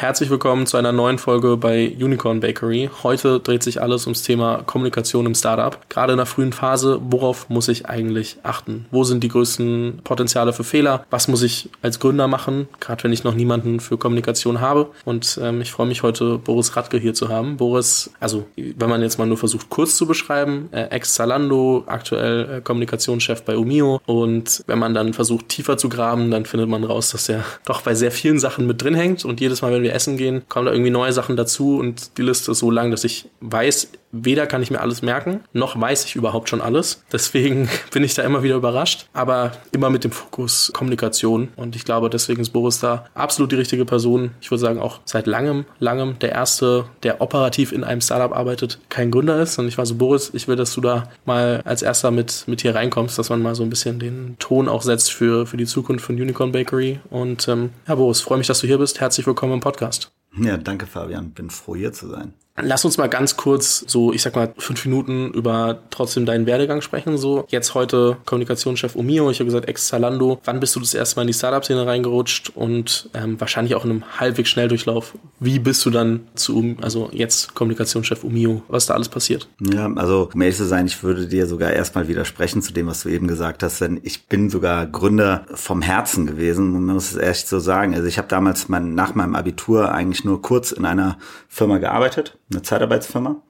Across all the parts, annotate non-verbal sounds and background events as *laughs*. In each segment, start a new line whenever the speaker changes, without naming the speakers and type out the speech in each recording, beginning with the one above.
Herzlich willkommen zu einer neuen Folge bei Unicorn Bakery. Heute dreht sich alles ums Thema Kommunikation im Startup. Gerade in der frühen Phase, worauf muss ich eigentlich achten? Wo sind die größten Potenziale für Fehler? Was muss ich als Gründer machen, gerade wenn ich noch niemanden für Kommunikation habe? Und ähm, ich freue mich heute, Boris Radke hier zu haben. Boris, also wenn man jetzt mal nur versucht, kurz zu beschreiben, äh, ex-Zalando, aktuell äh, Kommunikationschef bei Umio. Und wenn man dann versucht, tiefer zu graben, dann findet man raus, dass er doch bei sehr vielen Sachen mit drin hängt. Und jedes Mal, wenn wir wir essen gehen, kommen da irgendwie neue Sachen dazu und die Liste ist so lang, dass ich weiß, weder kann ich mir alles merken, noch weiß ich überhaupt schon alles. Deswegen *laughs* bin ich da immer wieder überrascht, aber immer mit dem Fokus Kommunikation. Und ich glaube, deswegen ist Boris da absolut die richtige Person. Ich würde sagen, auch seit langem, langem der erste, der operativ in einem Startup arbeitet, kein Gründer ist. Und ich war so, Boris, ich will, dass du da mal als erster mit, mit hier reinkommst, dass man mal so ein bisschen den Ton auch setzt für, für die Zukunft von Unicorn Bakery. Und ähm, ja, Boris, freue mich, dass du hier bist. Herzlich willkommen im Podcast.
Ja, danke Fabian. Bin froh hier zu sein.
Lass uns mal ganz kurz so, ich sag mal, fünf Minuten über trotzdem deinen Werdegang sprechen. So, jetzt heute Kommunikationschef Umio, ich habe gesagt ex-Zalando. Wann bist du das erste Mal in die Startup-Szene reingerutscht und ähm, wahrscheinlich auch in einem halbwegs Schnelldurchlauf? Wie bist du dann zu, also jetzt Kommunikationschef Umio? Was da alles passiert?
Ja, also um ehrlich zu sein, ich würde dir sogar erstmal widersprechen zu dem, was du eben gesagt hast, denn ich bin sogar Gründer vom Herzen gewesen, man muss es echt so sagen. Also ich habe damals mein, nach meinem Abitur eigentlich nur kurz in einer Firma gearbeitet eine Zeitarbeitsfirma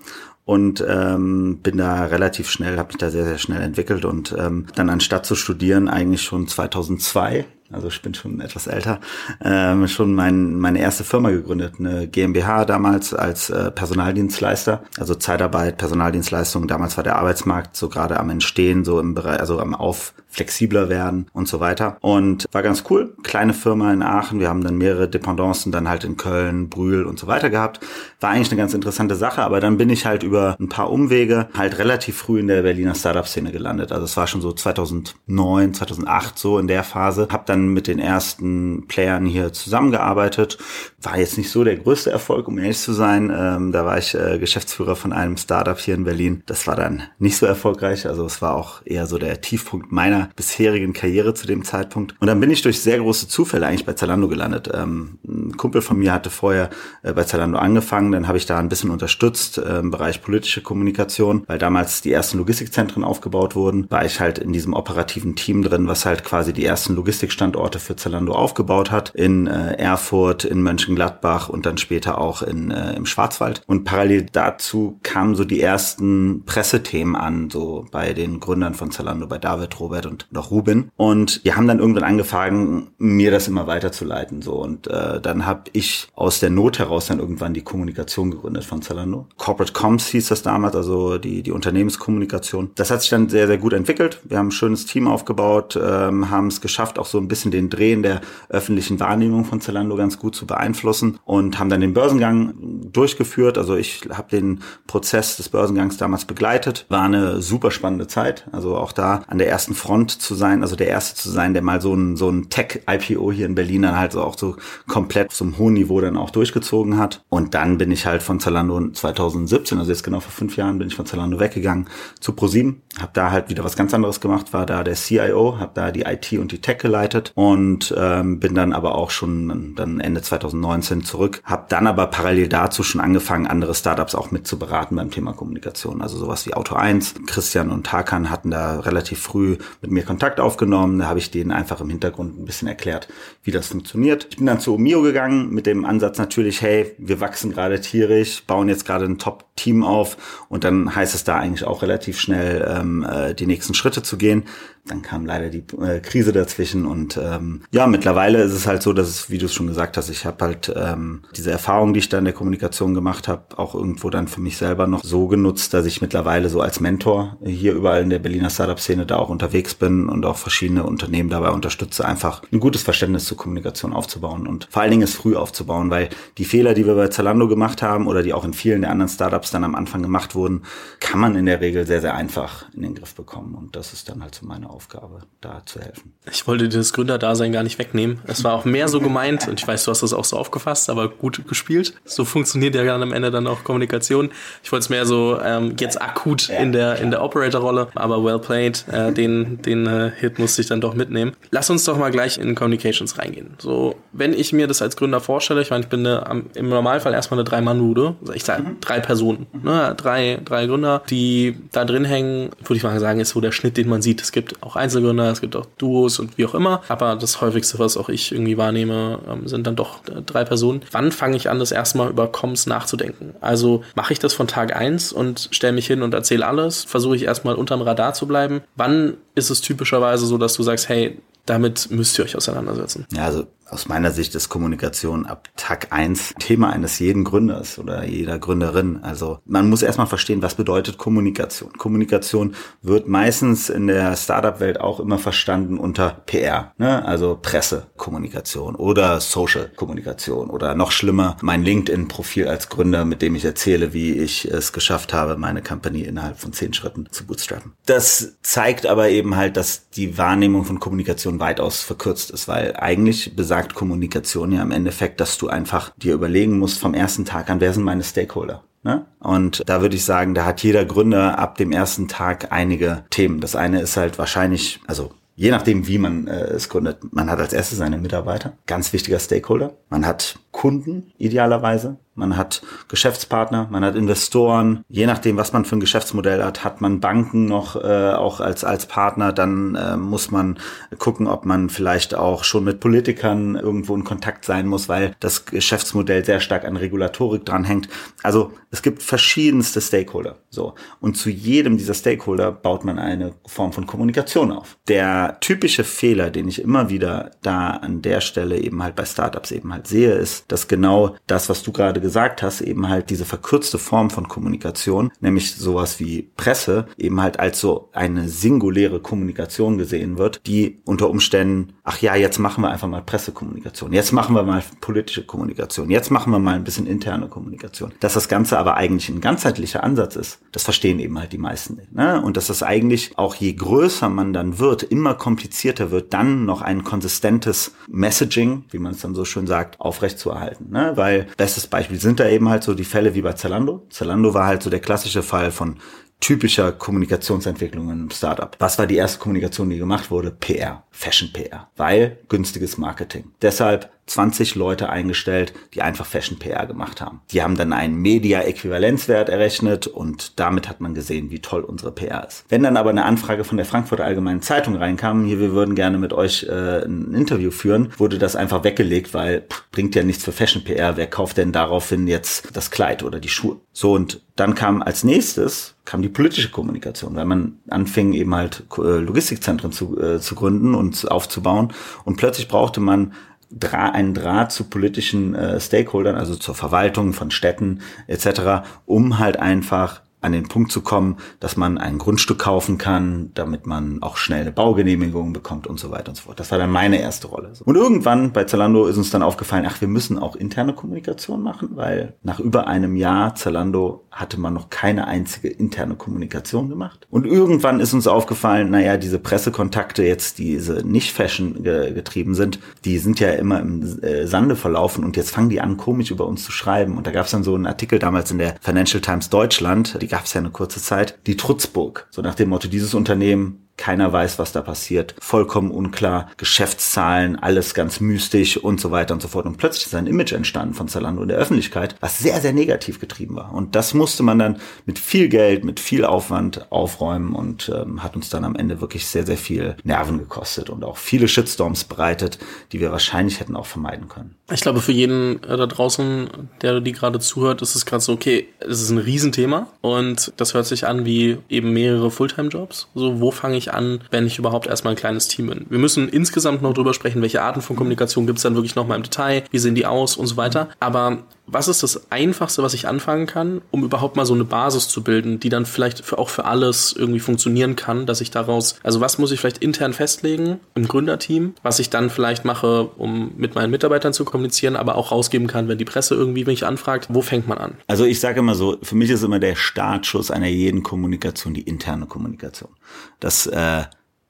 und ähm, bin da relativ schnell, habe mich da sehr, sehr schnell entwickelt und ähm, dann anstatt zu studieren eigentlich schon 2002 also ich bin schon etwas älter, ähm, schon mein, meine erste Firma gegründet, eine GmbH damals als äh, Personaldienstleister, also Zeitarbeit, Personaldienstleistung. Damals war der Arbeitsmarkt so gerade am Entstehen, so im Bereich, also am Auf flexibler werden und so weiter. Und war ganz cool. Kleine Firma in Aachen. Wir haben dann mehrere Dependancen dann halt in Köln, Brühl und so weiter gehabt. War eigentlich eine ganz interessante Sache, aber dann bin ich halt über ein paar Umwege halt relativ früh in der Berliner Startup-Szene gelandet. Also es war schon so 2009, 2008 so in der Phase. Hab dann dann mit den ersten Playern hier zusammengearbeitet. War jetzt nicht so der größte Erfolg, um ehrlich zu sein. Ähm, da war ich äh, Geschäftsführer von einem Startup hier in Berlin. Das war dann nicht so erfolgreich. Also es war auch eher so der Tiefpunkt meiner bisherigen Karriere zu dem Zeitpunkt. Und dann bin ich durch sehr große Zufälle eigentlich bei Zalando gelandet. Ähm, ein Kumpel von mir hatte vorher äh, bei Zalando angefangen. Dann habe ich da ein bisschen unterstützt äh, im Bereich politische Kommunikation, weil damals die ersten Logistikzentren aufgebaut wurden. War ich halt in diesem operativen Team drin, was halt quasi die ersten Logistikstandorte Standorte für Zalando aufgebaut hat, in äh, Erfurt, in Mönchengladbach und dann später auch in, äh, im Schwarzwald. Und parallel dazu kamen so die ersten Pressethemen an, so bei den Gründern von Zalando, bei David, Robert und noch Ruben. Und die haben dann irgendwann angefangen, mir das immer weiterzuleiten. So. Und äh, dann habe ich aus der Not heraus dann irgendwann die Kommunikation gegründet von Zalando. Corporate Comms hieß das damals, also die, die Unternehmenskommunikation. Das hat sich dann sehr, sehr gut entwickelt. Wir haben ein schönes Team aufgebaut, ähm, haben es geschafft, auch so ein bisschen bisschen den Dreh in der öffentlichen Wahrnehmung von Zalando ganz gut zu beeinflussen und haben dann den Börsengang durchgeführt. Also ich habe den Prozess des Börsengangs damals begleitet. War eine super spannende Zeit. Also auch da an der ersten Front zu sein, also der erste zu sein, der mal so ein, so ein Tech-IPO hier in Berlin dann halt so auch so komplett zum hohen Niveau dann auch durchgezogen hat. Und dann bin ich halt von Zalando 2017, also jetzt genau vor fünf Jahren, bin ich von Zalando weggegangen zu ProSieben. Habe da halt wieder was ganz anderes gemacht, war da der CIO, habe da die IT und die Tech geleitet und ähm, bin dann aber auch schon dann Ende 2019 zurück. Habe dann aber parallel dazu schon angefangen, andere Startups auch mit zu beraten beim Thema Kommunikation. Also sowas wie Auto 1. Christian und Tarkan hatten da relativ früh mit mir Kontakt aufgenommen. Da habe ich denen einfach im Hintergrund ein bisschen erklärt, wie das funktioniert. Ich bin dann zu Omio gegangen mit dem Ansatz natürlich, hey, wir wachsen gerade tierisch, bauen jetzt gerade ein Top-Team auf und dann heißt es da eigentlich auch relativ schnell, ähm, äh, die nächsten Schritte zu gehen. Dann kam leider die äh, Krise dazwischen und ähm, ja, mittlerweile ist es halt so, dass es, wie du es schon gesagt hast, ich habe halt ähm, diese Erfahrung, die ich da in der Kommunikation gemacht habe, auch irgendwo dann für mich selber noch so genutzt, dass ich mittlerweile so als Mentor hier überall in der Berliner Startup-Szene da auch unterwegs bin und auch verschiedene Unternehmen dabei unterstütze, einfach ein gutes Verständnis zur Kommunikation aufzubauen und vor allen Dingen es früh aufzubauen, weil die Fehler, die wir bei Zalando gemacht haben oder die auch in vielen der anderen Startups dann am Anfang gemacht wurden, kann man in der Regel sehr, sehr einfach in den Griff bekommen und das ist dann halt so meine Aufgabe. Da zu helfen.
Ich wollte dir das Gründerdasein gar nicht wegnehmen. Es war auch mehr so gemeint und ich weiß, du hast das auch so aufgefasst, aber gut gespielt. So funktioniert ja dann am Ende dann auch Kommunikation. Ich wollte es mehr so ähm, jetzt akut in der in der Operator-Rolle, aber well played. Äh, den den äh, Hit musste ich dann doch mitnehmen. Lass uns doch mal gleich in Communications reingehen. So, wenn ich mir das als Gründer vorstelle, ich meine, ich bin eine, im Normalfall erstmal eine Drei-Mann-Bude, also ich sage mhm. drei Personen, ne? drei, drei Gründer, die da drin hängen, würde ich mal sagen, ist so der Schnitt, den man sieht. Es gibt auch Einzelgründer, es gibt auch Duos und wie auch immer, aber das häufigste, was auch ich irgendwie wahrnehme, ähm, sind dann doch äh, drei Personen. Wann fange ich an, das erstmal über Comms nachzudenken? Also mache ich das von Tag eins und stelle mich hin und erzähle alles? Versuche ich erstmal unterm Radar zu bleiben? Wann ist es typischerweise so, dass du sagst, hey, damit müsst ihr euch auseinandersetzen?
Ja, also aus meiner Sicht ist Kommunikation ab Tag eins Thema eines jeden Gründers oder jeder Gründerin. Also man muss erstmal verstehen, was bedeutet Kommunikation. Kommunikation wird meistens in der Startup-Welt auch immer verstanden unter PR, ne? also Pressekommunikation oder Social-Kommunikation oder noch schlimmer mein LinkedIn-Profil als Gründer, mit dem ich erzähle, wie ich es geschafft habe, meine Company innerhalb von zehn Schritten zu bootstrappen. Das zeigt aber eben halt, dass die Wahrnehmung von Kommunikation weitaus verkürzt ist, weil eigentlich besagt sagt Kommunikation ja im Endeffekt, dass du einfach dir überlegen musst vom ersten Tag an, wer sind meine Stakeholder? Ne? Und da würde ich sagen, da hat jeder Gründer ab dem ersten Tag einige Themen. Das eine ist halt wahrscheinlich, also je nachdem, wie man äh, es gründet, man hat als erstes seine Mitarbeiter, ganz wichtiger Stakeholder. Man hat Kunden idealerweise, man hat Geschäftspartner, man hat Investoren. Je nachdem, was man für ein Geschäftsmodell hat, hat man Banken noch äh, auch als als Partner. Dann äh, muss man gucken, ob man vielleicht auch schon mit Politikern irgendwo in Kontakt sein muss, weil das Geschäftsmodell sehr stark an Regulatorik dranhängt. Also es gibt verschiedenste Stakeholder. So und zu jedem dieser Stakeholder baut man eine Form von Kommunikation auf. Der typische Fehler, den ich immer wieder da an der Stelle eben halt bei Startups eben halt sehe, ist, dass genau das, was du gerade gesagt hast, eben halt diese verkürzte Form von Kommunikation, nämlich sowas wie Presse, eben halt als so eine singuläre Kommunikation gesehen wird, die unter Umständen, ach ja, jetzt machen wir einfach mal Pressekommunikation, jetzt machen wir mal politische Kommunikation, jetzt machen wir mal ein bisschen interne Kommunikation. Dass das Ganze aber eigentlich ein ganzheitlicher Ansatz ist, das verstehen eben halt die meisten. Ne? Und dass das eigentlich auch je größer man dann wird, immer komplizierter wird, dann noch ein konsistentes Messaging, wie man es dann so schön sagt, aufrechtzuerhalten. Ne? Weil, bestes Beispiel, sind da eben halt so die Fälle wie bei Zalando. Zalando war halt so der klassische Fall von typischer Kommunikationsentwicklung im Startup. Was war die erste Kommunikation, die gemacht wurde? PR, Fashion PR, weil günstiges Marketing. Deshalb 20 Leute eingestellt, die einfach Fashion PR gemacht haben. Die haben dann einen Media-Äquivalenzwert errechnet und damit hat man gesehen, wie toll unsere PR ist. Wenn dann aber eine Anfrage von der Frankfurter Allgemeinen Zeitung reinkam, hier, wir würden gerne mit euch äh, ein Interview führen, wurde das einfach weggelegt, weil pff, bringt ja nichts für Fashion PR. Wer kauft denn daraufhin jetzt das Kleid oder die Schuhe? So und dann kam als nächstes kam die politische Kommunikation, weil man anfing eben halt äh, Logistikzentren zu, äh, zu gründen und aufzubauen und plötzlich brauchte man Dra einen Draht zu politischen äh, Stakeholdern, also zur Verwaltung von Städten etc., um halt einfach an den Punkt zu kommen, dass man ein Grundstück kaufen kann, damit man auch schnell eine Baugenehmigung bekommt und so weiter und so fort. Das war dann meine erste Rolle. Und irgendwann bei Zalando ist uns dann aufgefallen, ach, wir müssen auch interne Kommunikation machen, weil nach über einem Jahr Zalando hatte man noch keine einzige interne Kommunikation gemacht. Und irgendwann ist uns aufgefallen, naja, diese Pressekontakte jetzt, diese nicht Fashion getrieben sind, die sind ja immer im äh, Sande verlaufen und jetzt fangen die an, komisch über uns zu schreiben. Und da gab es dann so einen Artikel damals in der Financial Times Deutschland, die gab es ja eine kurze Zeit, die Trutzburg. So nach dem Motto, dieses Unternehmen keiner weiß, was da passiert. Vollkommen unklar. Geschäftszahlen, alles ganz mystisch und so weiter und so fort. Und plötzlich ist ein Image entstanden von Zalando in der Öffentlichkeit, was sehr, sehr negativ getrieben war. Und das musste man dann mit viel Geld, mit viel Aufwand aufräumen und ähm, hat uns dann am Ende wirklich sehr, sehr viel Nerven gekostet und auch viele Shitstorms bereitet, die wir wahrscheinlich hätten auch vermeiden können.
Ich glaube, für jeden äh, da draußen, der die gerade zuhört, ist es gerade so, okay, es ist ein Riesenthema und das hört sich an wie eben mehrere Fulltime-Jobs. So, wo fange ich an, wenn ich überhaupt erstmal ein kleines Team bin. Wir müssen insgesamt noch drüber sprechen, welche Arten von Kommunikation gibt es dann wirklich nochmal im Detail, wie sehen die aus und so weiter. Aber was ist das Einfachste, was ich anfangen kann, um überhaupt mal so eine Basis zu bilden, die dann vielleicht für, auch für alles irgendwie funktionieren kann, dass ich daraus, also was muss ich vielleicht intern festlegen im Gründerteam, was ich dann vielleicht mache, um mit meinen Mitarbeitern zu kommunizieren, aber auch rausgeben kann, wenn die Presse irgendwie mich anfragt, wo fängt man an?
Also ich sage immer so, für mich ist immer der Startschuss einer jeden Kommunikation die interne Kommunikation. Das äh,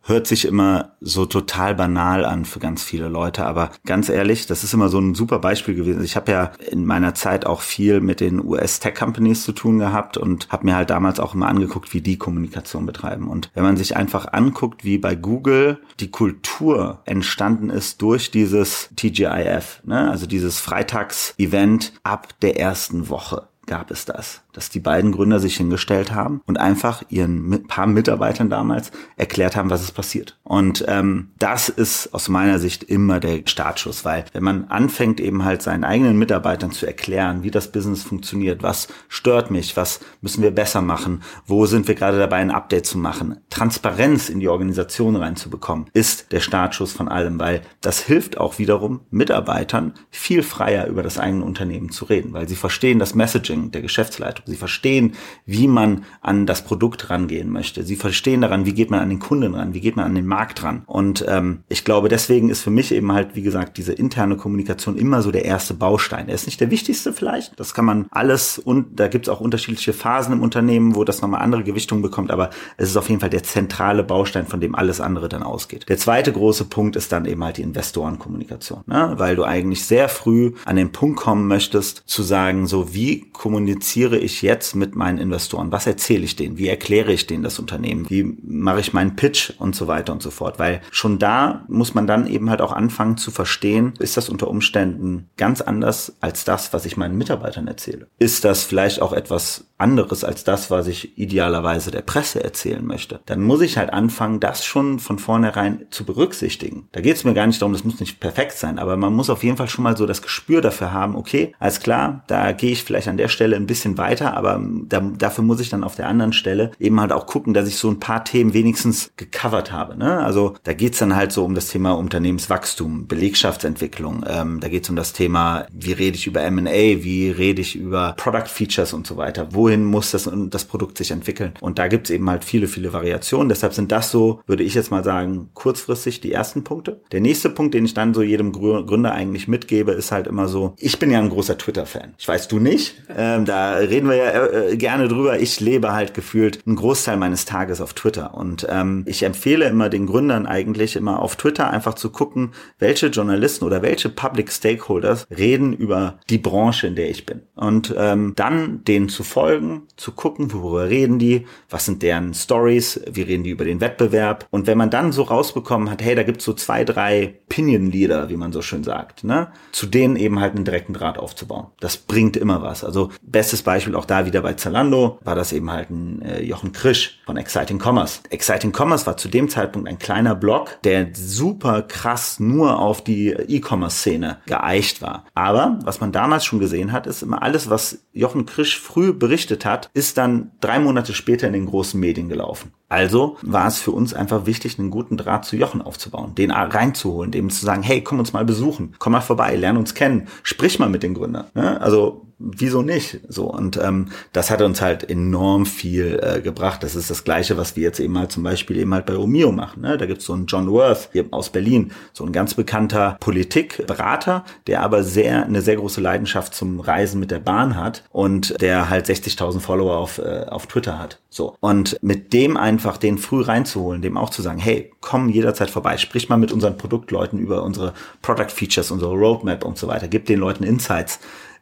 hört sich immer so total banal an für ganz viele Leute, aber ganz ehrlich, das ist immer so ein super Beispiel gewesen. Ich habe ja in meiner Zeit auch viel mit den US-Tech-Companies zu tun gehabt und habe mir halt damals auch immer angeguckt, wie die Kommunikation betreiben. Und wenn man sich einfach anguckt, wie bei Google die Kultur entstanden ist durch dieses TGIF, ne? also dieses Freitags-Event ab der ersten Woche gab es das dass die beiden Gründer sich hingestellt haben und einfach ihren paar Mitarbeitern damals erklärt haben, was ist passiert. Und ähm, das ist aus meiner Sicht immer der Startschuss, weil wenn man anfängt eben halt seinen eigenen Mitarbeitern zu erklären, wie das Business funktioniert, was stört mich, was müssen wir besser machen, wo sind wir gerade dabei, ein Update zu machen, Transparenz in die Organisation reinzubekommen, ist der Startschuss von allem, weil das hilft auch wiederum Mitarbeitern viel freier über das eigene Unternehmen zu reden, weil sie verstehen das Messaging der Geschäftsleitung. Sie verstehen, wie man an das Produkt rangehen möchte. Sie verstehen daran, wie geht man an den Kunden ran, wie geht man an den Markt ran. Und ähm, ich glaube, deswegen ist für mich eben halt, wie gesagt, diese interne Kommunikation immer so der erste Baustein. Er ist nicht der wichtigste vielleicht. Das kann man alles und da gibt es auch unterschiedliche Phasen im Unternehmen, wo das nochmal andere Gewichtungen bekommt, aber es ist auf jeden Fall der zentrale Baustein, von dem alles andere dann ausgeht. Der zweite große Punkt ist dann eben halt die Investorenkommunikation, ne? weil du eigentlich sehr früh an den Punkt kommen möchtest, zu sagen, so wie kommuniziere ich jetzt mit meinen Investoren? Was erzähle ich denen? Wie erkläre ich denen das Unternehmen? Wie mache ich meinen Pitch und so weiter und so fort? Weil schon da muss man dann eben halt auch anfangen zu verstehen, ist das unter Umständen ganz anders als das, was ich meinen Mitarbeitern erzähle? Ist das vielleicht auch etwas anderes als das, was ich idealerweise der Presse erzählen möchte? Dann muss ich halt anfangen, das schon von vornherein zu berücksichtigen. Da geht es mir gar nicht darum, das muss nicht perfekt sein, aber man muss auf jeden Fall schon mal so das Gespür dafür haben, okay, alles klar, da gehe ich vielleicht an der Stelle ein bisschen weiter, aber da, dafür muss ich dann auf der anderen Stelle eben halt auch gucken, dass ich so ein paar Themen wenigstens gecovert habe. Ne? Also da geht's dann halt so um das Thema Unternehmenswachstum, Belegschaftsentwicklung, ähm, da geht's um das Thema, wie rede ich über M&A, wie rede ich über Product Features und so weiter, wohin muss das, das Produkt sich entwickeln. Und da gibt's eben halt viele, viele Variationen. Deshalb sind das so, würde ich jetzt mal sagen, kurzfristig die ersten Punkte. Der nächste Punkt, den ich dann so jedem Gründer eigentlich mitgebe, ist halt immer so, ich bin ja ein großer Twitter-Fan. Ich weiß, du nicht. Ähm, da reden wir ja äh, gerne drüber. Ich lebe halt gefühlt einen Großteil meines Tages auf Twitter. Und ähm, ich empfehle immer den Gründern eigentlich immer auf Twitter einfach zu gucken, welche Journalisten oder welche Public Stakeholders reden über die Branche, in der ich bin. Und ähm, dann denen zu folgen, zu gucken, worüber reden die, was sind deren Stories, wie reden die über den Wettbewerb. Und wenn man dann so rausbekommen hat, hey, da gibt's so zwei, drei Pinion-Leader, wie man so schön sagt, ne, zu denen eben halt einen direkten Draht aufzubauen. Das bringt immer was. Also bestes Beispiel auch da wieder bei Zalando war das eben halt ein äh, Jochen Krisch von Exciting Commerce. Exciting Commerce war zu dem Zeitpunkt ein kleiner Blog, der super krass nur auf die E-Commerce-Szene geeicht war. Aber was man damals schon gesehen hat, ist immer alles, was Jochen Krisch früh berichtet hat, ist dann drei Monate später in den großen Medien gelaufen. Also war es für uns einfach wichtig, einen guten Draht zu Jochen aufzubauen, den reinzuholen, dem zu sagen, hey, komm uns mal besuchen, komm mal vorbei, lern uns kennen, sprich mal mit den Gründern. Ne? Also wieso nicht? So und ähm, das hat uns halt enorm viel äh, gebracht. Das ist das Gleiche, was wir jetzt eben halt zum Beispiel eben halt bei Romeo machen. Ne? Da gibt's so einen John Worth hier aus Berlin, so ein ganz bekannter Politikberater, der aber sehr eine sehr große Leidenschaft zum Reisen mit der Bahn hat und der halt 60.000 Follower auf äh, auf Twitter hat. So und mit dem einfach den früh reinzuholen, dem auch zu sagen, hey, komm jederzeit vorbei, sprich mal mit unseren Produktleuten über unsere Product Features, unsere Roadmap und so weiter, gib den Leuten Insights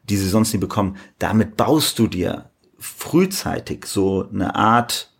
die sie sonst nie bekommen. Damit baust du dir frühzeitig so eine Art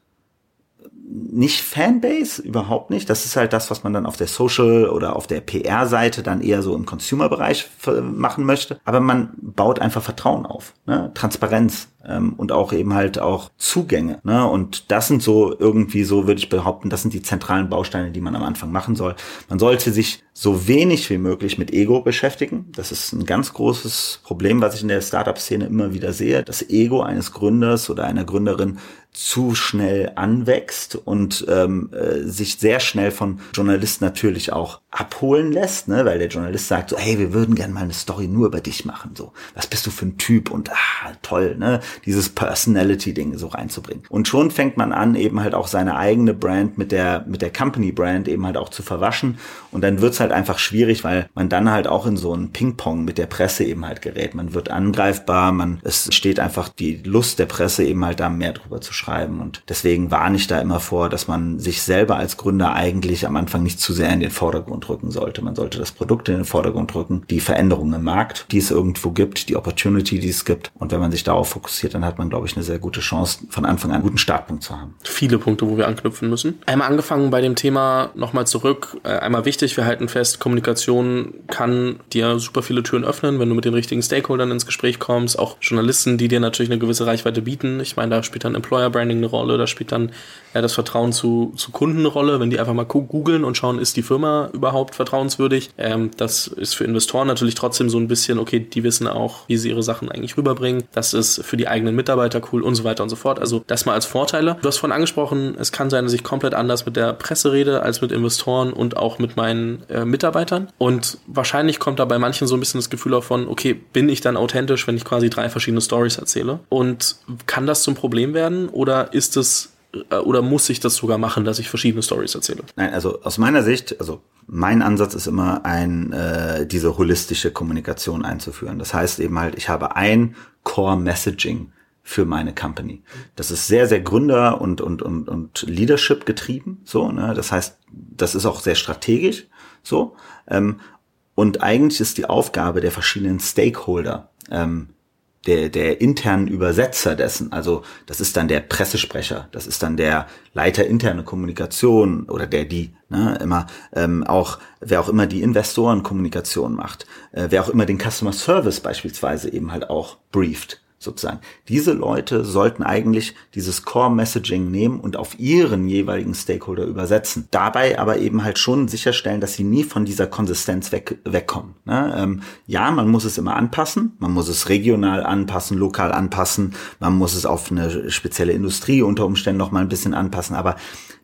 nicht Fanbase, überhaupt nicht. Das ist halt das, was man dann auf der Social oder auf der PR-Seite dann eher so im Consumer-Bereich machen möchte. Aber man baut einfach Vertrauen auf, ne? Transparenz ähm, und auch eben halt auch Zugänge. Ne? Und das sind so irgendwie so, würde ich behaupten, das sind die zentralen Bausteine, die man am Anfang machen soll. Man sollte sich so wenig wie möglich mit Ego beschäftigen. Das ist ein ganz großes Problem, was ich in der Startup-Szene immer wieder sehe. Das Ego eines Gründers oder einer Gründerin zu schnell anwächst und ähm, äh, sich sehr schnell von Journalisten natürlich auch abholen lässt, ne? weil der Journalist sagt so, hey, wir würden gerne mal eine Story nur über dich machen, so, was bist du für ein Typ und ah, toll, ne? dieses Personality-Ding so reinzubringen. Und schon fängt man an, eben halt auch seine eigene Brand mit der mit der Company-Brand eben halt auch zu verwaschen und dann wird's halt einfach schwierig, weil man dann halt auch in so einen Ping-Pong mit der Presse eben halt gerät. Man wird angreifbar, man es steht einfach die Lust der Presse eben halt da mehr drüber zu schreiben. Und deswegen warne ich da immer vor, dass man sich selber als Gründer eigentlich am Anfang nicht zu sehr in den Vordergrund rücken sollte. Man sollte das Produkt in den Vordergrund rücken, die Veränderungen im Markt, die es irgendwo gibt, die Opportunity, die es gibt. Und wenn man sich darauf fokussiert, dann hat man, glaube ich, eine sehr gute Chance, von Anfang an einen guten Startpunkt zu haben.
Viele Punkte, wo wir anknüpfen müssen. Einmal angefangen bei dem Thema nochmal zurück. Äh, einmal wichtig, wir halten fest, Kommunikation kann dir super viele Türen öffnen, wenn du mit den richtigen Stakeholdern ins Gespräch kommst. Auch Journalisten, die dir natürlich eine gewisse Reichweite bieten. Ich meine, da spielt dann Employer Branding eine Rolle, da spielt dann ja, das Vertrauen zu, zu Kunden eine Rolle, wenn die einfach mal googeln und schauen, ist die Firma überhaupt vertrauenswürdig. Ähm, das ist für Investoren natürlich trotzdem so ein bisschen, okay, die wissen auch, wie sie ihre Sachen eigentlich rüberbringen. Das ist für die eigenen Mitarbeiter cool und so weiter und so fort. Also das mal als Vorteile. Du hast vorhin angesprochen, es kann sein, dass ich komplett anders mit der Presse rede als mit Investoren und auch mit meinen äh, Mitarbeitern. Und wahrscheinlich kommt da bei manchen so ein bisschen das Gefühl auch von, okay, bin ich dann authentisch, wenn ich quasi drei verschiedene Stories erzähle? Und kann das zum Problem werden oder ist es oder muss ich das sogar machen, dass ich verschiedene Stories erzähle?
Nein, also aus meiner Sicht, also mein Ansatz ist immer ein äh, diese holistische Kommunikation einzuführen. Das heißt eben halt, ich habe ein Core Messaging für meine Company. Das ist sehr, sehr Gründer und, und, und, und Leadership getrieben. So, ne? Das heißt, das ist auch sehr strategisch. So. Ähm, und eigentlich ist die Aufgabe der verschiedenen Stakeholder, ähm, der, der internen Übersetzer dessen, also das ist dann der Pressesprecher, das ist dann der Leiter interne Kommunikation oder der die, ne, immer ähm, auch, wer auch immer die Investorenkommunikation macht, äh, wer auch immer den Customer Service beispielsweise eben halt auch brieft sozusagen. Diese Leute sollten eigentlich dieses Core Messaging nehmen und auf ihren jeweiligen Stakeholder übersetzen. Dabei aber eben halt schon sicherstellen, dass sie nie von dieser Konsistenz weg, wegkommen. Ne? Ähm, ja, man muss es immer anpassen. Man muss es regional anpassen, lokal anpassen. Man muss es auf eine spezielle Industrie unter Umständen noch mal ein bisschen anpassen. Aber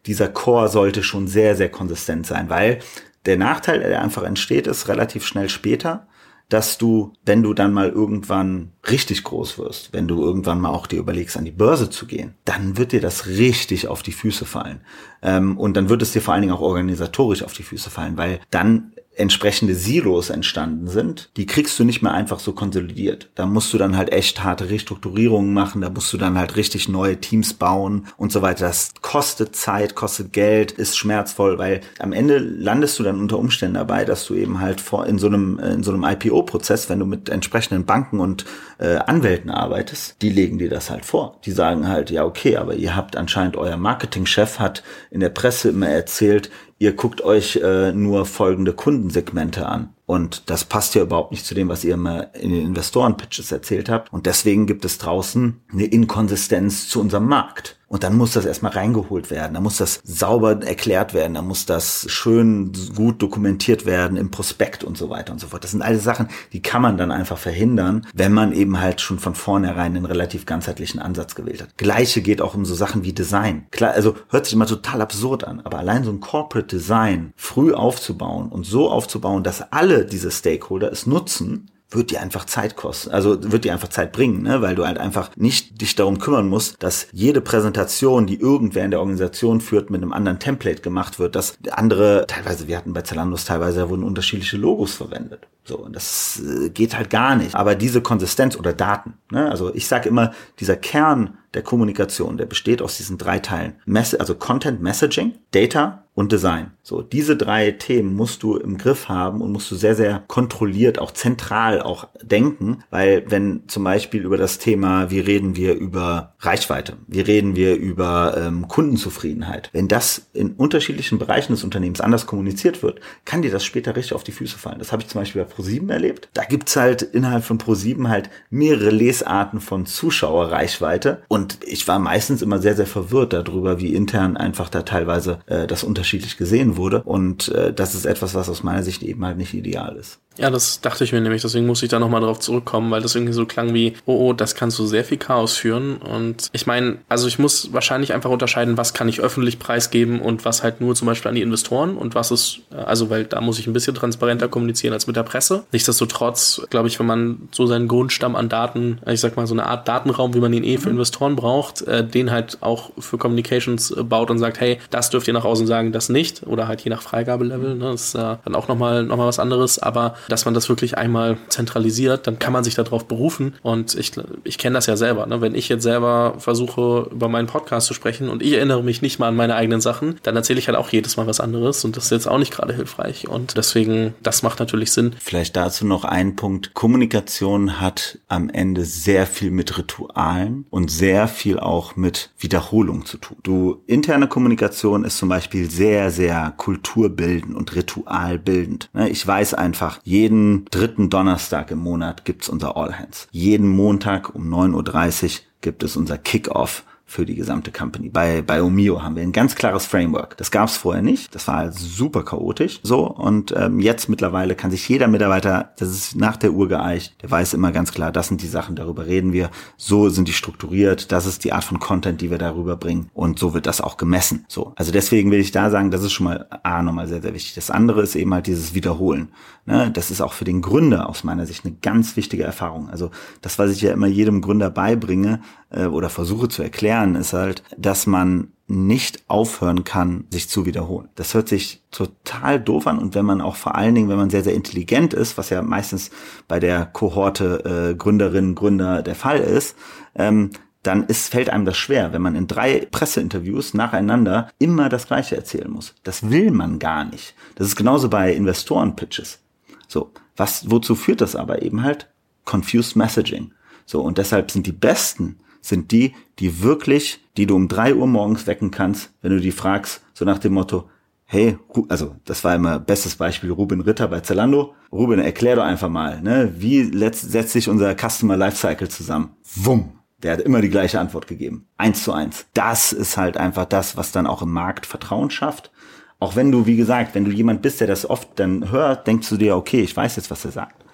dieser Core sollte schon sehr, sehr konsistent sein, weil der Nachteil, der einfach entsteht, ist relativ schnell später, dass du, wenn du dann mal irgendwann richtig groß wirst, wenn du irgendwann mal auch dir überlegst, an die Börse zu gehen, dann wird dir das richtig auf die Füße fallen. Ähm, und dann wird es dir vor allen Dingen auch organisatorisch auf die Füße fallen, weil dann entsprechende Silos entstanden sind, die kriegst du nicht mehr einfach so konsolidiert. Da musst du dann halt echt harte Restrukturierungen machen, da musst du dann halt richtig neue Teams bauen und so weiter. Das kostet Zeit, kostet Geld, ist schmerzvoll, weil am Ende landest du dann unter Umständen dabei, dass du eben halt vor in so einem in so einem IPO-Prozess, wenn du mit entsprechenden Banken und äh, Anwälten arbeitest, die legen dir das halt vor. Die sagen halt, ja okay, aber ihr habt anscheinend euer Marketingchef hat in der Presse immer erzählt, ihr guckt euch äh, nur folgende Kundensegmente an. Und das passt ja überhaupt nicht zu dem, was ihr immer in den Investoren-Pitches erzählt habt. Und deswegen gibt es draußen eine Inkonsistenz zu unserem Markt. Und dann muss das erstmal reingeholt werden. Da muss das sauber erklärt werden. Da muss das schön gut dokumentiert werden im Prospekt und so weiter und so fort. Das sind alle Sachen, die kann man dann einfach verhindern, wenn man eben halt schon von vornherein einen relativ ganzheitlichen Ansatz gewählt hat. Gleiche geht auch um so Sachen wie Design. Klar, also hört sich immer total absurd an, aber allein so ein Corporate Design früh aufzubauen und so aufzubauen, dass alle diese Stakeholder es nutzen, wird dir einfach Zeit kosten, also wird dir einfach Zeit bringen, ne? weil du halt einfach nicht dich darum kümmern musst, dass jede Präsentation, die irgendwer in der Organisation führt, mit einem anderen Template gemacht wird, dass andere, teilweise, wir hatten bei Zalandos teilweise, da wurden unterschiedliche Logos verwendet. So, und das äh, geht halt gar nicht. Aber diese Konsistenz oder Daten, ne? also ich sage immer, dieser Kern der Kommunikation, der besteht aus diesen drei Teilen. Mess also Content Messaging, Data und Design. So, diese drei Themen musst du im Griff haben und musst du sehr, sehr kontrolliert, auch zentral auch denken, weil wenn zum Beispiel über das Thema, wie reden wir über Reichweite, wie reden wir über ähm, Kundenzufriedenheit, wenn das in unterschiedlichen Bereichen des Unternehmens anders kommuniziert wird, kann dir das später richtig auf die Füße fallen. Das habe ich zum Beispiel bei Pro7 erlebt. Da gibt's halt innerhalb von Pro7 halt mehrere Lesarten von Zuschauerreichweite und ich war meistens immer sehr, sehr verwirrt darüber, wie intern einfach da teilweise äh, das unterschiedlich gesehen wurde und äh, das ist etwas, was aus meiner Sicht eben halt nicht ideal ist.
Ja, das dachte ich mir nämlich, deswegen muss ich da nochmal drauf zurückkommen, weil das irgendwie so klang wie, oh, oh, das kannst du sehr viel Chaos führen. Und ich meine, also ich muss wahrscheinlich einfach unterscheiden, was kann ich öffentlich preisgeben und was halt nur zum Beispiel an die Investoren und was ist, also weil da muss ich ein bisschen transparenter kommunizieren als mit der Presse. Nichtsdestotrotz, glaube ich, wenn man so seinen Grundstamm an Daten, ich sag mal so eine Art Datenraum, wie man ihn eh für mhm. Investoren braucht, äh, den halt auch für Communications äh, baut und sagt, hey, das dürft ihr nach außen sagen, sagen das nicht oder halt je nach Freigabelevel, ne, das ist äh, dann auch nochmal noch mal was anderes, aber dass man das wirklich einmal zentralisiert, dann kann man sich darauf berufen und ich, ich kenne das ja selber, ne? wenn ich jetzt selber versuche über meinen Podcast zu sprechen und ich erinnere mich nicht mal an meine eigenen Sachen, dann erzähle ich halt auch jedes Mal was anderes und das ist jetzt auch nicht gerade hilfreich und deswegen, das macht natürlich Sinn.
Vielleicht dazu noch ein Punkt. Kommunikation hat am Ende sehr viel mit Ritualen und sehr viel auch mit Wiederholung zu tun. Du, interne Kommunikation ist zum Beispiel sehr, sehr kulturbildend und ritualbildend. Ne, ich weiß einfach, jeden dritten Donnerstag im Monat gibt's unser All Hands. Jeden Montag um 9.30 Uhr gibt es unser Kickoff für die gesamte Company. Bei, bei Omio haben wir ein ganz klares Framework. Das gab es vorher nicht. Das war halt super chaotisch. So, und ähm, jetzt mittlerweile kann sich jeder Mitarbeiter, das ist nach der Uhr geeicht, der weiß immer ganz klar, das sind die Sachen, darüber reden wir. So sind die strukturiert, das ist die Art von Content, die wir darüber bringen. Und so wird das auch gemessen. So, also deswegen will ich da sagen, das ist schon mal A, nochmal sehr, sehr wichtig. Das andere ist eben halt dieses Wiederholen. Ne? Das ist auch für den Gründer aus meiner Sicht eine ganz wichtige Erfahrung. Also das, was ich ja immer jedem Gründer beibringe, äh, oder versuche zu erklären, ist halt, dass man nicht aufhören kann, sich zu wiederholen. Das hört sich total doof an und wenn man auch vor allen Dingen, wenn man sehr, sehr intelligent ist, was ja meistens bei der Kohorte äh, Gründerinnen, Gründer der Fall ist, ähm, dann ist, fällt einem das schwer, wenn man in drei Presseinterviews nacheinander immer das Gleiche erzählen muss. Das will man gar nicht. Das ist genauso bei Investoren-Pitches. So, was, wozu führt das aber eben halt? Confused Messaging. So, und deshalb sind die besten sind die, die wirklich, die du um drei Uhr morgens wecken kannst, wenn du die fragst, so nach dem Motto, hey, also das war immer bestes Beispiel Ruben Ritter bei Zalando. Ruben, erklär doch einfach mal, ne, wie setzt sich unser Customer Lifecycle zusammen? Wumm. Der hat immer die gleiche Antwort gegeben. Eins zu eins. Das ist halt einfach das, was dann auch im Markt Vertrauen schafft. Auch wenn du, wie gesagt, wenn du jemand bist, der das oft dann hört, denkst du dir, okay, ich weiß jetzt, was er sagt.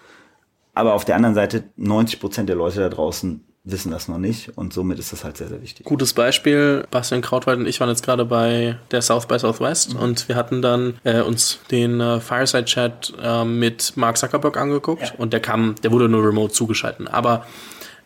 Aber auf der anderen Seite, 90 Prozent der Leute da draußen wissen das noch nicht und somit ist das halt sehr, sehr wichtig.
Gutes Beispiel, Bastian Krautwald und ich waren jetzt gerade bei der South by Southwest mhm. und wir hatten dann äh, uns den äh, Fireside Chat äh, mit Mark Zuckerberg angeguckt ja. und der kam, der wurde nur remote zugeschalten, aber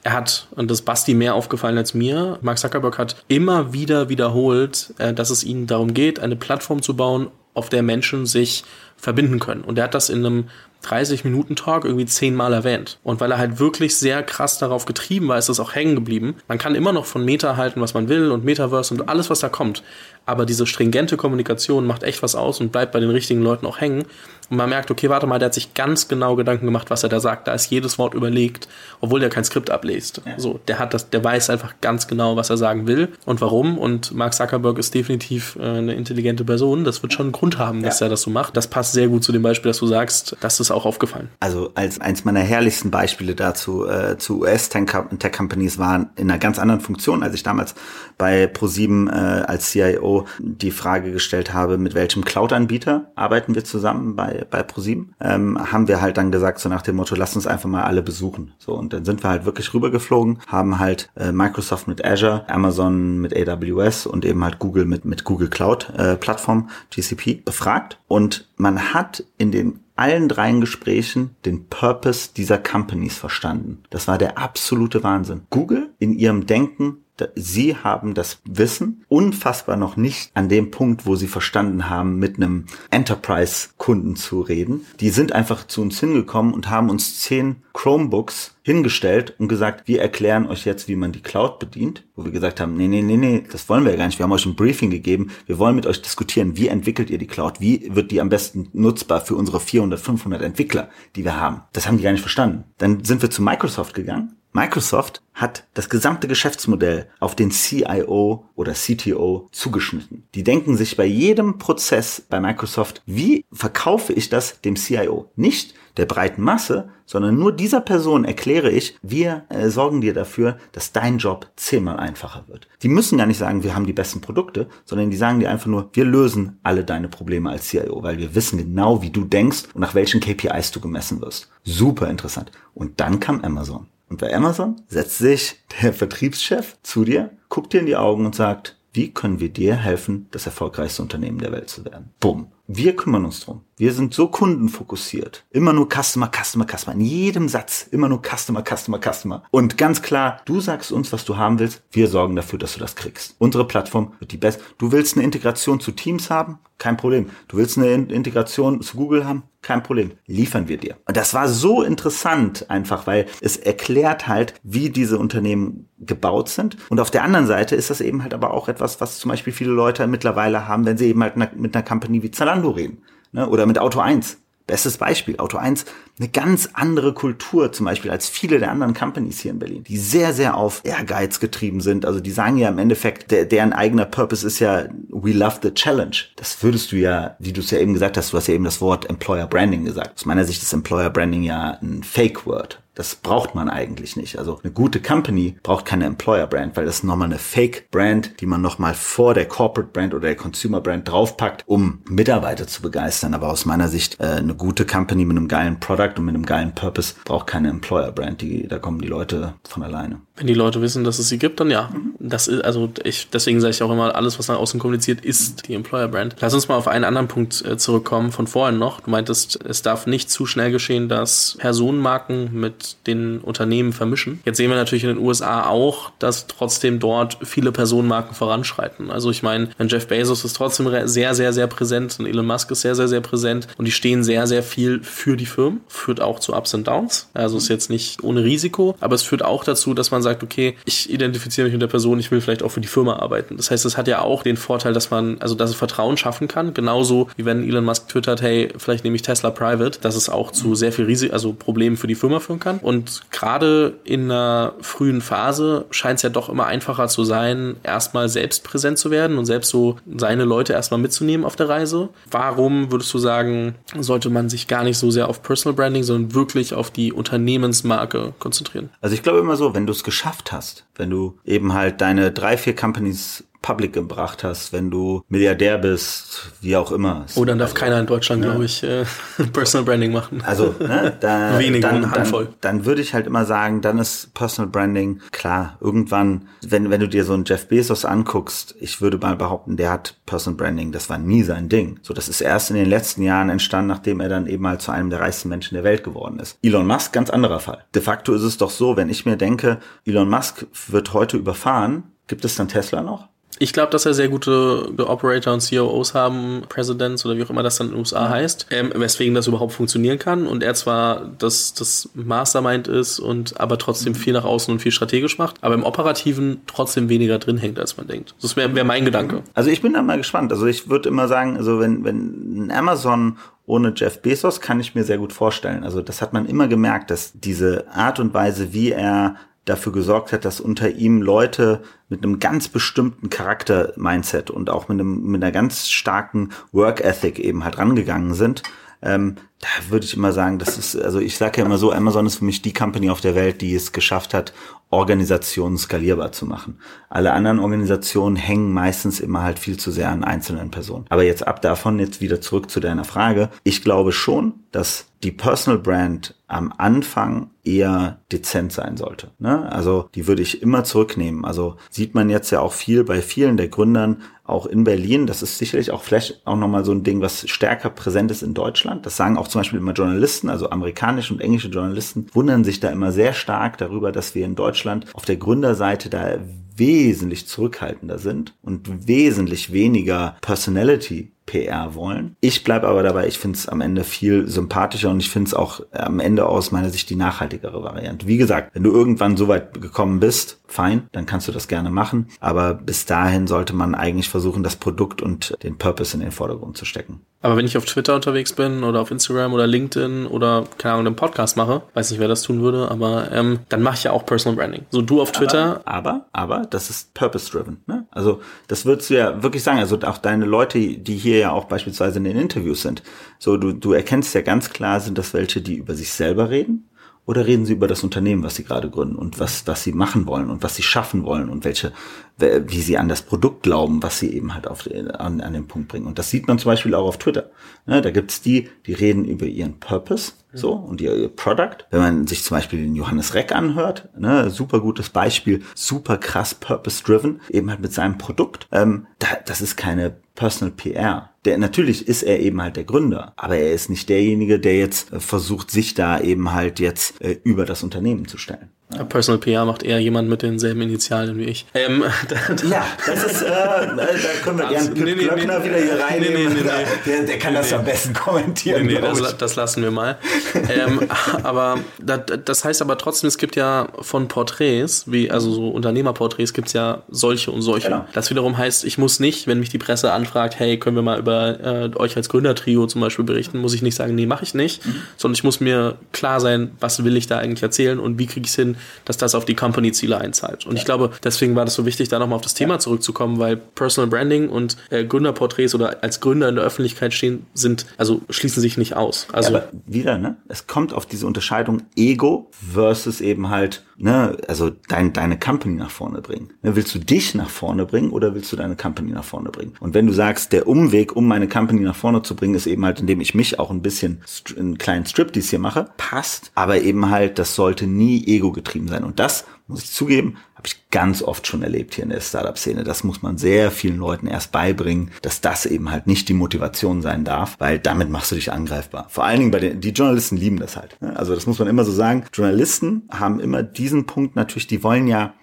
er hat, und das Basti mehr aufgefallen als mir, Mark Zuckerberg hat immer wieder wiederholt, äh, dass es ihnen darum geht, eine Plattform zu bauen, auf der Menschen sich verbinden können. Und er hat das in einem 30-Minuten-Talk irgendwie zehnmal erwähnt. Und weil er halt wirklich sehr krass darauf getrieben war, ist es auch hängen geblieben. Man kann immer noch von Meta halten, was man will und Metaverse und alles, was da kommt. Aber diese stringente Kommunikation macht echt was aus und bleibt bei den richtigen Leuten auch hängen. Und man merkt, okay, warte mal, der hat sich ganz genau Gedanken gemacht, was er da sagt. Da ist jedes Wort überlegt, obwohl der kein Skript abliest. Ja. So, der hat das, der weiß einfach ganz genau, was er sagen will und warum. Und Mark Zuckerberg ist definitiv äh, eine intelligente Person. Das wird schon einen Grund haben, dass ja. er das so macht. Das passt sehr gut zu dem Beispiel, das du sagst. Das ist auch aufgefallen.
Also als eins meiner herrlichsten Beispiele dazu äh, zu US-Tech-Companies waren in einer ganz anderen Funktion, als ich damals bei ProSieben äh, als CIO die Frage gestellt habe, mit welchem Cloud-Anbieter arbeiten wir zusammen bei bei, ProSieben, ähm, haben wir halt dann gesagt, so nach dem Motto, lass uns einfach mal alle besuchen. So, und dann sind wir halt wirklich rübergeflogen, haben halt äh, Microsoft mit Azure, Amazon mit AWS und eben halt Google mit, mit Google Cloud äh, Plattform, GCP, befragt. Und man hat in den allen dreien Gesprächen den Purpose dieser Companies verstanden. Das war der absolute Wahnsinn. Google in ihrem Denken Sie haben das Wissen unfassbar noch nicht an dem Punkt, wo Sie verstanden haben, mit einem Enterprise-Kunden zu reden. Die sind einfach zu uns hingekommen und haben uns zehn Chromebooks hingestellt und gesagt, wir erklären euch jetzt, wie man die Cloud bedient. Wo wir gesagt haben, nee, nee, nee, nee, das wollen wir ja gar nicht. Wir haben euch ein Briefing gegeben. Wir wollen mit euch diskutieren, wie entwickelt ihr die Cloud? Wie wird die am besten nutzbar für unsere 400, 500 Entwickler, die wir haben? Das haben die gar nicht verstanden. Dann sind wir zu Microsoft gegangen Microsoft hat das gesamte Geschäftsmodell auf den CIO oder CTO zugeschnitten. Die denken sich bei jedem Prozess bei Microsoft, wie verkaufe ich das dem CIO? Nicht der breiten Masse, sondern nur dieser Person erkläre ich, wir äh, sorgen dir dafür, dass dein Job zehnmal einfacher wird. Die müssen gar nicht sagen, wir haben die besten Produkte, sondern die sagen dir einfach nur, wir lösen alle deine Probleme als CIO, weil wir wissen genau, wie du denkst und nach welchen KPIs du gemessen wirst. Super interessant. Und dann kam Amazon. Und bei Amazon setzt sich der Vertriebschef zu dir, guckt dir in die Augen und sagt, wie können wir dir helfen, das erfolgreichste Unternehmen der Welt zu werden? Bumm. Wir kümmern uns drum. Wir sind so kundenfokussiert. Immer nur Customer, Customer, Customer. In jedem Satz immer nur Customer, Customer, Customer. Und ganz klar, du sagst uns, was du haben willst. Wir sorgen dafür, dass du das kriegst. Unsere Plattform wird die beste. Du willst eine Integration zu Teams haben? Kein Problem. Du willst eine Integration zu Google haben? Kein Problem. Liefern wir dir. Und das war so interessant einfach, weil es erklärt halt, wie diese Unternehmen gebaut sind. Und auf der anderen Seite ist das eben halt aber auch etwas, was zum Beispiel viele Leute mittlerweile haben, wenn sie eben halt mit einer Company wie Zalando reden ne? oder mit Auto 1. Bestes Beispiel, Auto 1, eine ganz andere Kultur zum Beispiel als viele der anderen Companies hier in Berlin, die sehr, sehr auf Ehrgeiz getrieben sind. Also die sagen ja im Endeffekt, der, deren eigener Purpose ist ja, we love the challenge. Das würdest du ja, wie du es ja eben gesagt hast, du hast ja eben das Wort Employer Branding gesagt. Aus meiner Sicht ist Employer Branding ja ein Fake-Word. Das braucht man eigentlich nicht. Also eine gute Company braucht keine Employer Brand, weil das ist nochmal eine Fake Brand, die man nochmal vor der Corporate Brand oder der Consumer Brand draufpackt, um Mitarbeiter zu begeistern. Aber aus meiner Sicht äh, eine gute Company mit einem geilen Product und mit einem geilen Purpose braucht keine Employer Brand. Die, da kommen die Leute von alleine.
Wenn die Leute wissen, dass es sie gibt, dann ja. Das ist, also ich, deswegen sage ich auch immer, alles, was nach außen kommuniziert, ist die Employer Brand. Lass uns mal auf einen anderen Punkt äh, zurückkommen von vorhin noch. Du meintest, es darf nicht zu schnell geschehen, dass Personenmarken mit den Unternehmen vermischen. Jetzt sehen wir natürlich in den USA auch, dass trotzdem dort viele Personenmarken voranschreiten. Also ich meine, Jeff Bezos ist trotzdem sehr, sehr, sehr präsent und Elon Musk ist sehr, sehr, sehr präsent und die stehen sehr, sehr viel für die Firmen, führt auch zu Ups und Downs. Also ist jetzt nicht ohne Risiko, aber es führt auch dazu, dass man sagt, okay, ich identifiziere mich mit der Person, ich will vielleicht auch für die Firma arbeiten. Das heißt, es hat ja auch den Vorteil, dass man, also dass es Vertrauen schaffen kann, genauso wie wenn Elon Musk twittert, hey, vielleicht nehme ich Tesla private, dass es auch zu sehr viel Risiko, also Problemen für die Firma führen kann kann. Und gerade in einer frühen Phase scheint es ja doch immer einfacher zu sein, erstmal selbst präsent zu werden und selbst so seine Leute erstmal mitzunehmen auf der Reise. Warum würdest du sagen, sollte man sich gar nicht so sehr auf Personal Branding, sondern wirklich auf die Unternehmensmarke konzentrieren?
Also ich glaube immer so, wenn du es geschafft hast, wenn du eben halt deine drei, vier Companies public gebracht hast, wenn du Milliardär bist, wie auch immer.
Oh, dann darf also, keiner in Deutschland, ne? glaube ich, äh, *laughs* Personal Branding machen.
Also, ne, da, *laughs* Wenige, dann, Handvoll. Dann, dann würde ich halt immer sagen, dann ist Personal Branding klar. Irgendwann, wenn, wenn du dir so einen Jeff Bezos anguckst, ich würde mal behaupten, der hat Personal Branding, das war nie sein Ding. So, das ist erst in den letzten Jahren entstanden, nachdem er dann eben mal zu einem der reichsten Menschen der Welt geworden ist. Elon Musk, ganz anderer Fall. De facto ist es doch so, wenn ich mir denke, Elon Musk wird heute überfahren, gibt es dann Tesla noch?
Ich glaube, dass er sehr gute Operator und COOs haben, Presidents oder wie auch immer das dann in den USA heißt, ähm, weswegen das überhaupt funktionieren kann und er zwar das, das Mastermind ist und aber trotzdem viel nach außen und viel strategisch macht, aber im Operativen trotzdem weniger drin hängt, als man denkt. Das wäre wär mein Gedanke.
Also ich bin da mal gespannt. Also ich würde immer sagen, also wenn, wenn Amazon ohne Jeff Bezos kann ich mir sehr gut vorstellen. Also das hat man immer gemerkt, dass diese Art und Weise, wie er dafür gesorgt hat, dass unter ihm Leute mit einem ganz bestimmten Charakter-Mindset und auch mit, einem, mit einer ganz starken Work-Ethic eben halt rangegangen sind. Ähm, da würde ich immer sagen, das ist, also ich sage ja immer so, Amazon ist für mich die Company auf der Welt, die es geschafft hat, Organisationen skalierbar zu machen. Alle anderen Organisationen hängen meistens immer halt viel zu sehr an einzelnen Personen. Aber jetzt ab davon, jetzt wieder zurück zu deiner Frage. Ich glaube schon, dass die Personal Brand am Anfang eher dezent sein sollte. Ne? Also die würde ich immer zurücknehmen. Also sieht man jetzt ja auch viel bei vielen der Gründern, auch in Berlin. Das ist sicherlich auch vielleicht auch nochmal so ein Ding, was stärker präsent ist in Deutschland. Das sagen auch zum Beispiel immer Journalisten, also amerikanische und englische Journalisten, wundern sich da immer sehr stark darüber, dass wir in Deutschland auf der Gründerseite da wesentlich zurückhaltender sind und wesentlich weniger Personality PR wollen. Ich bleibe aber dabei, ich finde es am Ende viel sympathischer und ich finde es auch am Ende aus meiner Sicht die nachhaltigere Variante. Wie gesagt, wenn du irgendwann so weit gekommen bist, fein, dann kannst du das gerne machen. Aber bis dahin sollte man eigentlich versuchen, das Produkt und den Purpose in den Vordergrund zu stecken.
Aber wenn ich auf Twitter unterwegs bin oder auf Instagram oder LinkedIn oder keine Ahnung, einen Podcast mache, weiß nicht, wer das tun würde, aber ähm, dann mache ich ja auch Personal Branding. So du auf Twitter.
Aber, aber, aber das ist purpose-driven. Ne? Also das würdest du ja wirklich sagen. Also auch deine Leute, die hier ja auch beispielsweise in den Interviews sind. So, du, du erkennst ja ganz klar, sind das welche, die über sich selber reden oder reden Sie über das Unternehmen, was Sie gerade gründen und was, was Sie machen wollen und was Sie schaffen wollen und welche, wie Sie an das Produkt glauben, was Sie eben halt auf, an, an den Punkt bringen. Und das sieht man zum Beispiel auch auf Twitter. Ne, da gibt's die, die reden über ihren Purpose, so, und ihr, ihr Product. Wenn man sich zum Beispiel den Johannes Reck anhört, ne, super gutes Beispiel, super krass purpose-driven, eben halt mit seinem Produkt. Ähm, da, das ist keine Personal PR der natürlich ist er eben halt der Gründer, aber er ist nicht derjenige, der jetzt äh, versucht, sich da eben halt jetzt äh, über das Unternehmen zu stellen.
Personal PR macht eher jemand mit denselben Initialen wie ich.
Ähm, *laughs* ja, das ist, äh, da können wir gerne Pip nee, nee, Glöckner nee, wieder hier reinnehmen. Nee, nee, nee, der, der kann das am besten kommentieren.
Nee, nee das, das, lassen wir mal. ähm, *laughs* aber das, das heißt aber trotzdem, es gibt ja von Porträts, wie also so Unternehmerporträts, gibt es ja solche und solche. Genau. Das wiederum heißt, ich muss nicht, wenn mich die Presse anfragt, hey, können wir mal über äh, euch als Gründertrio zum Beispiel berichten, muss ich nicht sagen, nee, mache ich nicht, mhm. sondern ich muss mir klar sein, was will ich da eigentlich erzählen und wie kriege ich es hin, dass das auf die Company-Ziele einzahlt. Und ja. ich glaube, deswegen war das so wichtig, da nochmal auf das Thema zurückzukommen, weil Personal Branding und äh, Gründerporträts oder als Gründer in der Öffentlichkeit stehen, sind, also schließen sich nicht aus. Also
ja, aber wieder, ne? Es kommt auf diese Unterscheidung Ego versus eben halt, ne, also dein, deine Company nach vorne bringen. Ne, willst du dich nach vorne bringen oder willst du deine Company nach vorne bringen? Und wenn du sagst, der Umweg, um meine Company nach vorne zu bringen, ist eben halt, indem ich mich auch ein bisschen einen kleinen Strip dies hier mache, passt, aber eben halt, das sollte nie ego getrieben sein. Und das, muss ich zugeben, habe ich ganz oft schon erlebt hier in der Startup-Szene. Das muss man sehr vielen Leuten erst beibringen, dass das eben halt nicht die Motivation sein darf, weil damit machst du dich angreifbar. Vor allen Dingen bei den, die Journalisten lieben das halt. Ne? Also das muss man immer so sagen. Journalisten haben immer diesen Punkt natürlich, die wollen ja,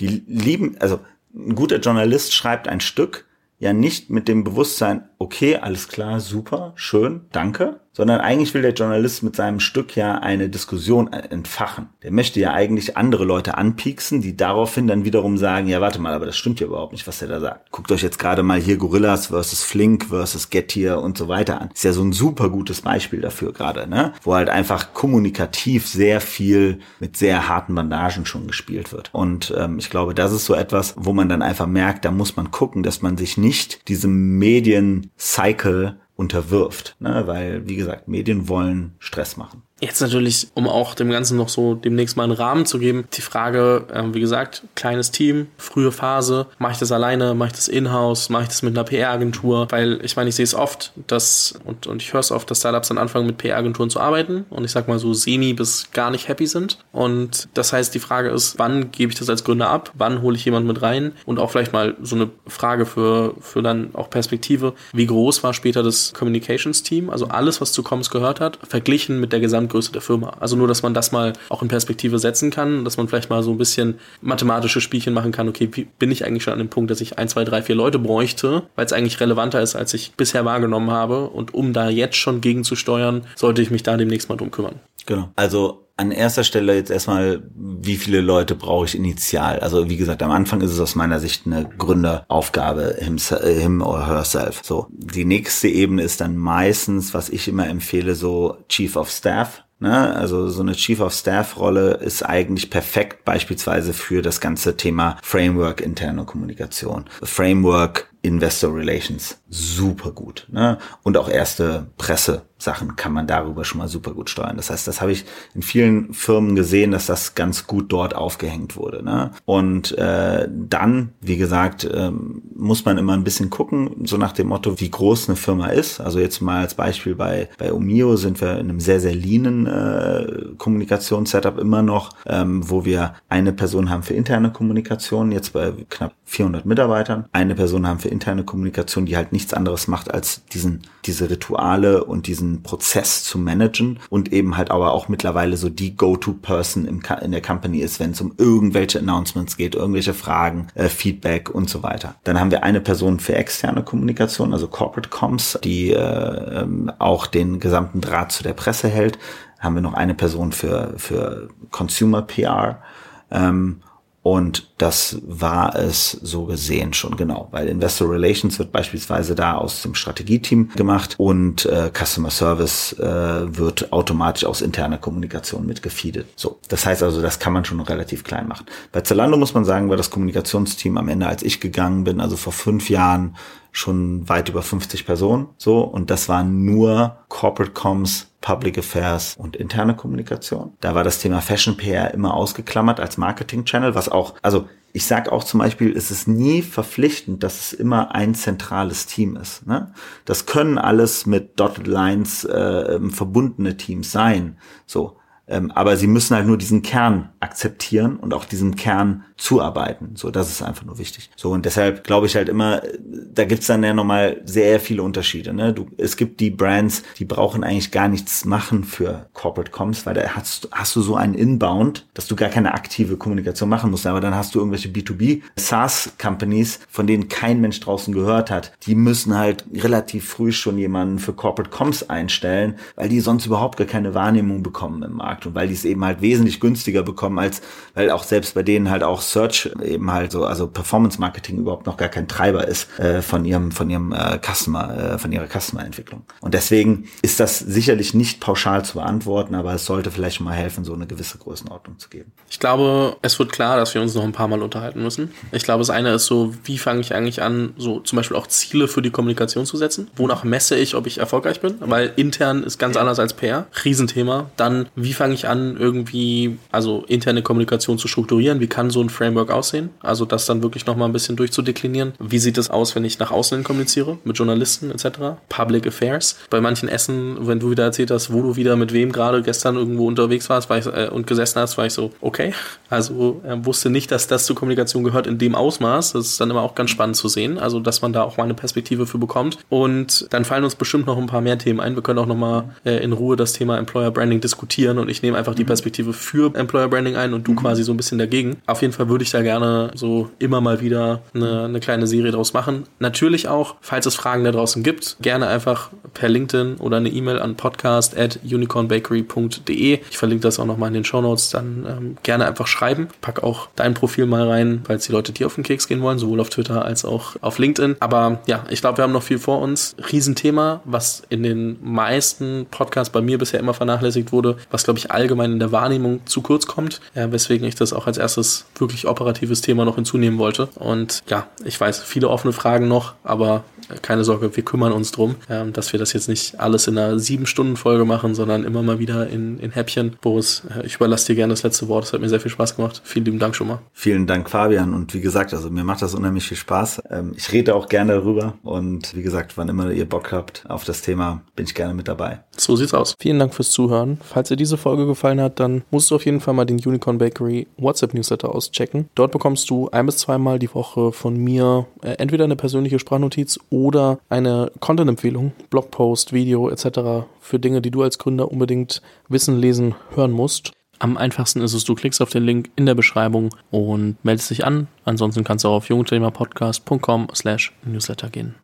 die lieben, also ein guter Journalist schreibt ein Stück, ja nicht mit dem Bewusstsein, okay, alles klar, super, schön, danke, sondern eigentlich will der Journalist mit seinem Stück ja eine Diskussion entfachen. Der möchte ja eigentlich andere Leute anpieksen, die daraufhin dann wiederum sagen, ja, warte mal, aber das stimmt ja überhaupt nicht, was der da sagt. Guckt euch jetzt gerade mal hier Gorillas versus Flink versus Gettier und so weiter an. Ist ja so ein super gutes Beispiel dafür gerade, ne? Wo halt einfach kommunikativ sehr viel mit sehr harten Bandagen schon gespielt wird. Und ähm, ich glaube, das ist so etwas, wo man dann einfach merkt, da muss man gucken, dass man sich nicht diesem Medien-Cycle unterwirft, ne? weil, wie gesagt, Medien wollen Stress machen.
Jetzt natürlich, um auch dem Ganzen noch so demnächst mal einen Rahmen zu geben, die Frage, äh, wie gesagt, kleines Team, frühe Phase, mache ich das alleine, mache ich das in-house, mache ich das mit einer PR-Agentur, weil ich meine, ich sehe es oft, dass, und, und ich höre es oft, dass Startups dann anfangen mit PR-Agenturen zu arbeiten und ich sag mal so semi bis gar nicht happy sind. Und das heißt, die Frage ist, wann gebe ich das als Gründer ab, wann hole ich jemanden mit rein? Und auch vielleicht mal so eine Frage für, für dann auch Perspektive, wie groß war später das Communications-Team, also alles, was zu Comms gehört hat, verglichen mit der gesamten Gesamtgröße der Firma. Also nur, dass man das mal auch in Perspektive setzen kann, dass man vielleicht mal so ein bisschen mathematische Spielchen machen kann. Okay, bin ich eigentlich schon an dem Punkt, dass ich ein, zwei, drei, vier Leute bräuchte, weil es eigentlich relevanter ist, als ich bisher wahrgenommen habe. Und um da jetzt schon gegenzusteuern, sollte ich mich da demnächst mal drum kümmern.
Genau. Also an erster Stelle jetzt erstmal, wie viele Leute brauche ich initial? Also wie gesagt, am Anfang ist es aus meiner Sicht eine Gründeraufgabe, him, him or herself. So, die nächste Ebene ist dann meistens, was ich immer empfehle, so Chief of Staff. Ne? Also so eine Chief of Staff Rolle ist eigentlich perfekt beispielsweise für das ganze Thema Framework interne Kommunikation. Framework Investor Relations super gut. Ne? Und auch erste Pressesachen kann man darüber schon mal super gut steuern. Das heißt, das habe ich in vielen Firmen gesehen, dass das ganz gut dort aufgehängt wurde. Ne? Und äh, dann, wie gesagt, ähm, muss man immer ein bisschen gucken, so nach dem Motto, wie groß eine Firma ist. Also jetzt mal als Beispiel bei, bei Omio sind wir in einem sehr, sehr leanen äh, Kommunikationssetup immer noch, ähm, wo wir eine Person haben für interne Kommunikation, jetzt bei knapp 400 Mitarbeitern, eine Person haben für interne Kommunikation, die halt nichts anderes macht, als diesen, diese Rituale und diesen Prozess zu managen und eben halt aber auch mittlerweile so die Go-To-Person in der Company ist, wenn es um irgendwelche Announcements geht, irgendwelche Fragen, äh, Feedback und so weiter. Dann haben wir eine Person für externe Kommunikation, also Corporate Comms, die äh, ähm, auch den gesamten Draht zu der Presse hält. Haben wir noch eine Person für, für Consumer PR. Ähm, und das war es so gesehen schon genau, weil Investor Relations wird beispielsweise da aus dem Strategieteam gemacht und äh, Customer Service äh, wird automatisch aus interner Kommunikation mitgefeedet. So, das heißt also, das kann man schon relativ klein machen. Bei Zalando muss man sagen, war das Kommunikationsteam am Ende, als ich gegangen bin, also vor fünf Jahren, schon weit über 50 Personen. So, und das waren nur Corporate Comms, Public Affairs und interne Kommunikation. Da war das Thema Fashion PR immer ausgeklammert als Marketing Channel, was auch, also ich sage auch zum Beispiel, es ist nie verpflichtend, dass es immer ein zentrales Team ist. Ne? Das können alles mit Dotted Lines äh, verbundene Teams sein. So, Ähm, aber sie müssen halt nur diesen Kern akzeptieren und auch diesem Kern zuarbeiten. So, das ist einfach nur wichtig. So, und deshalb glaube ich halt immer, da gibt's dann ja nochmal sehr viele Unterschiede. Ne? Du, es gibt die Brands, die brauchen eigentlich gar nichts machen für Corporate Comms, weil da hast, hast du so einen Inbound, dass du gar keine aktive Kommunikation machen musst. Aber dann hast du irgendwelche B2B SaaS-Companies, von denen kein Mensch draußen gehört hat. Die müssen halt relativ früh schon jemanden für Corporate Comms einstellen, weil die sonst überhaupt gar keine Wahrnehmung bekommen im Markt und weil die es eben halt wesentlich günstiger bekommen als, weil auch selbst bei denen halt auch Search eben halt so, also Performance Marketing überhaupt noch gar kein Treiber ist äh, von ihrem, von ihrem äh, Customer, äh, von ihrer Customer-Entwicklung. Und deswegen ist das sicherlich nicht pauschal zu beantworten, aber es sollte vielleicht mal helfen, so eine gewisse Größenordnung zu geben.
Ich glaube, es wird klar, dass wir uns noch ein paar Mal unterhalten müssen. Ich glaube, das eine ist so, wie fange ich eigentlich an, so zum Beispiel auch Ziele für die Kommunikation zu setzen? Wonach messe ich, ob ich erfolgreich bin? Weil intern ist ganz anders als PR. Riesenthema. Dann, wie fange ich an, irgendwie, also interne Kommunikation zu strukturieren? Wie kann so ein Framework aussehen? Also das dann wirklich nochmal ein bisschen durchzudeklinieren. Wie sieht es aus, wenn ich nach außen kommuniziere? Mit Journalisten etc. Public Affairs. Bei manchen Essen, wenn du wieder erzählt hast, wo du wieder mit wem gerade gestern irgendwo unterwegs warst war ich, äh, und gesessen hast, war ich so, okay. Also äh, wusste nicht, dass das zur Kommunikation gehört in dem Ausmaß. Das ist dann immer auch ganz spannend zu sehen. Also, dass man da auch mal eine Perspektive für bekommt. Und dann fallen uns bestimmt noch ein paar mehr Themen ein. Wir können auch noch mal äh, in Ruhe das Thema Employer Branding diskutieren und ich nehme einfach die mhm. Perspektive für Employer Branding ein und du mhm. quasi so ein bisschen dagegen. Auf jeden Fall würde ich da gerne so immer mal wieder eine, eine kleine Serie draus machen. Natürlich auch, falls es Fragen da draußen gibt, gerne einfach per LinkedIn oder eine E-Mail an podcast at unicornbakery.de. Ich verlinke das auch noch mal in den Show Notes. Dann ähm, gerne einfach schreiben. Pack auch dein Profil mal rein, falls die Leute dir auf den Keks gehen wollen, sowohl auf Twitter als auch auf LinkedIn. Aber ja, ich glaube, wir haben noch viel vor uns. Riesenthema, was in den meisten Podcasts bei mir bisher immer vernachlässigt wurde, was glaube ich allgemein in der Wahrnehmung zu kurz kommt, ja, weswegen ich das auch als erstes wirklich operatives Thema noch hinzunehmen wollte. Und ja, ich weiß, viele offene Fragen noch, aber keine Sorge, wir kümmern uns drum, ähm, dass wir das jetzt nicht alles in einer sieben Stunden Folge machen, sondern immer mal wieder in, in Häppchen. Boris, äh, ich überlasse dir gerne das letzte Wort. Es hat mir sehr viel Spaß gemacht. Vielen lieben Dank schon mal.
Vielen Dank, Fabian. Und wie gesagt, also mir macht das unheimlich viel Spaß. Ähm, ich rede auch gerne darüber. Und wie gesagt, wann immer ihr Bock habt auf das Thema, bin ich gerne mit dabei.
So sieht's aus. Vielen Dank fürs Zuhören. Falls dir diese Folge gefallen hat, dann musst du auf jeden Fall mal den Unicorn Bakery WhatsApp Newsletter auschecken. Dort bekommst du ein bis zweimal die Woche von mir äh, entweder eine persönliche Sprachnotiz oder eine Content-Empfehlung, Blogpost, Video etc. für Dinge, die du als Gründer unbedingt wissen, lesen, hören musst. Am einfachsten ist es, du klickst auf den Link in der Beschreibung und meldest dich an. Ansonsten kannst du auch auf jungthemapodcast.com slash newsletter gehen.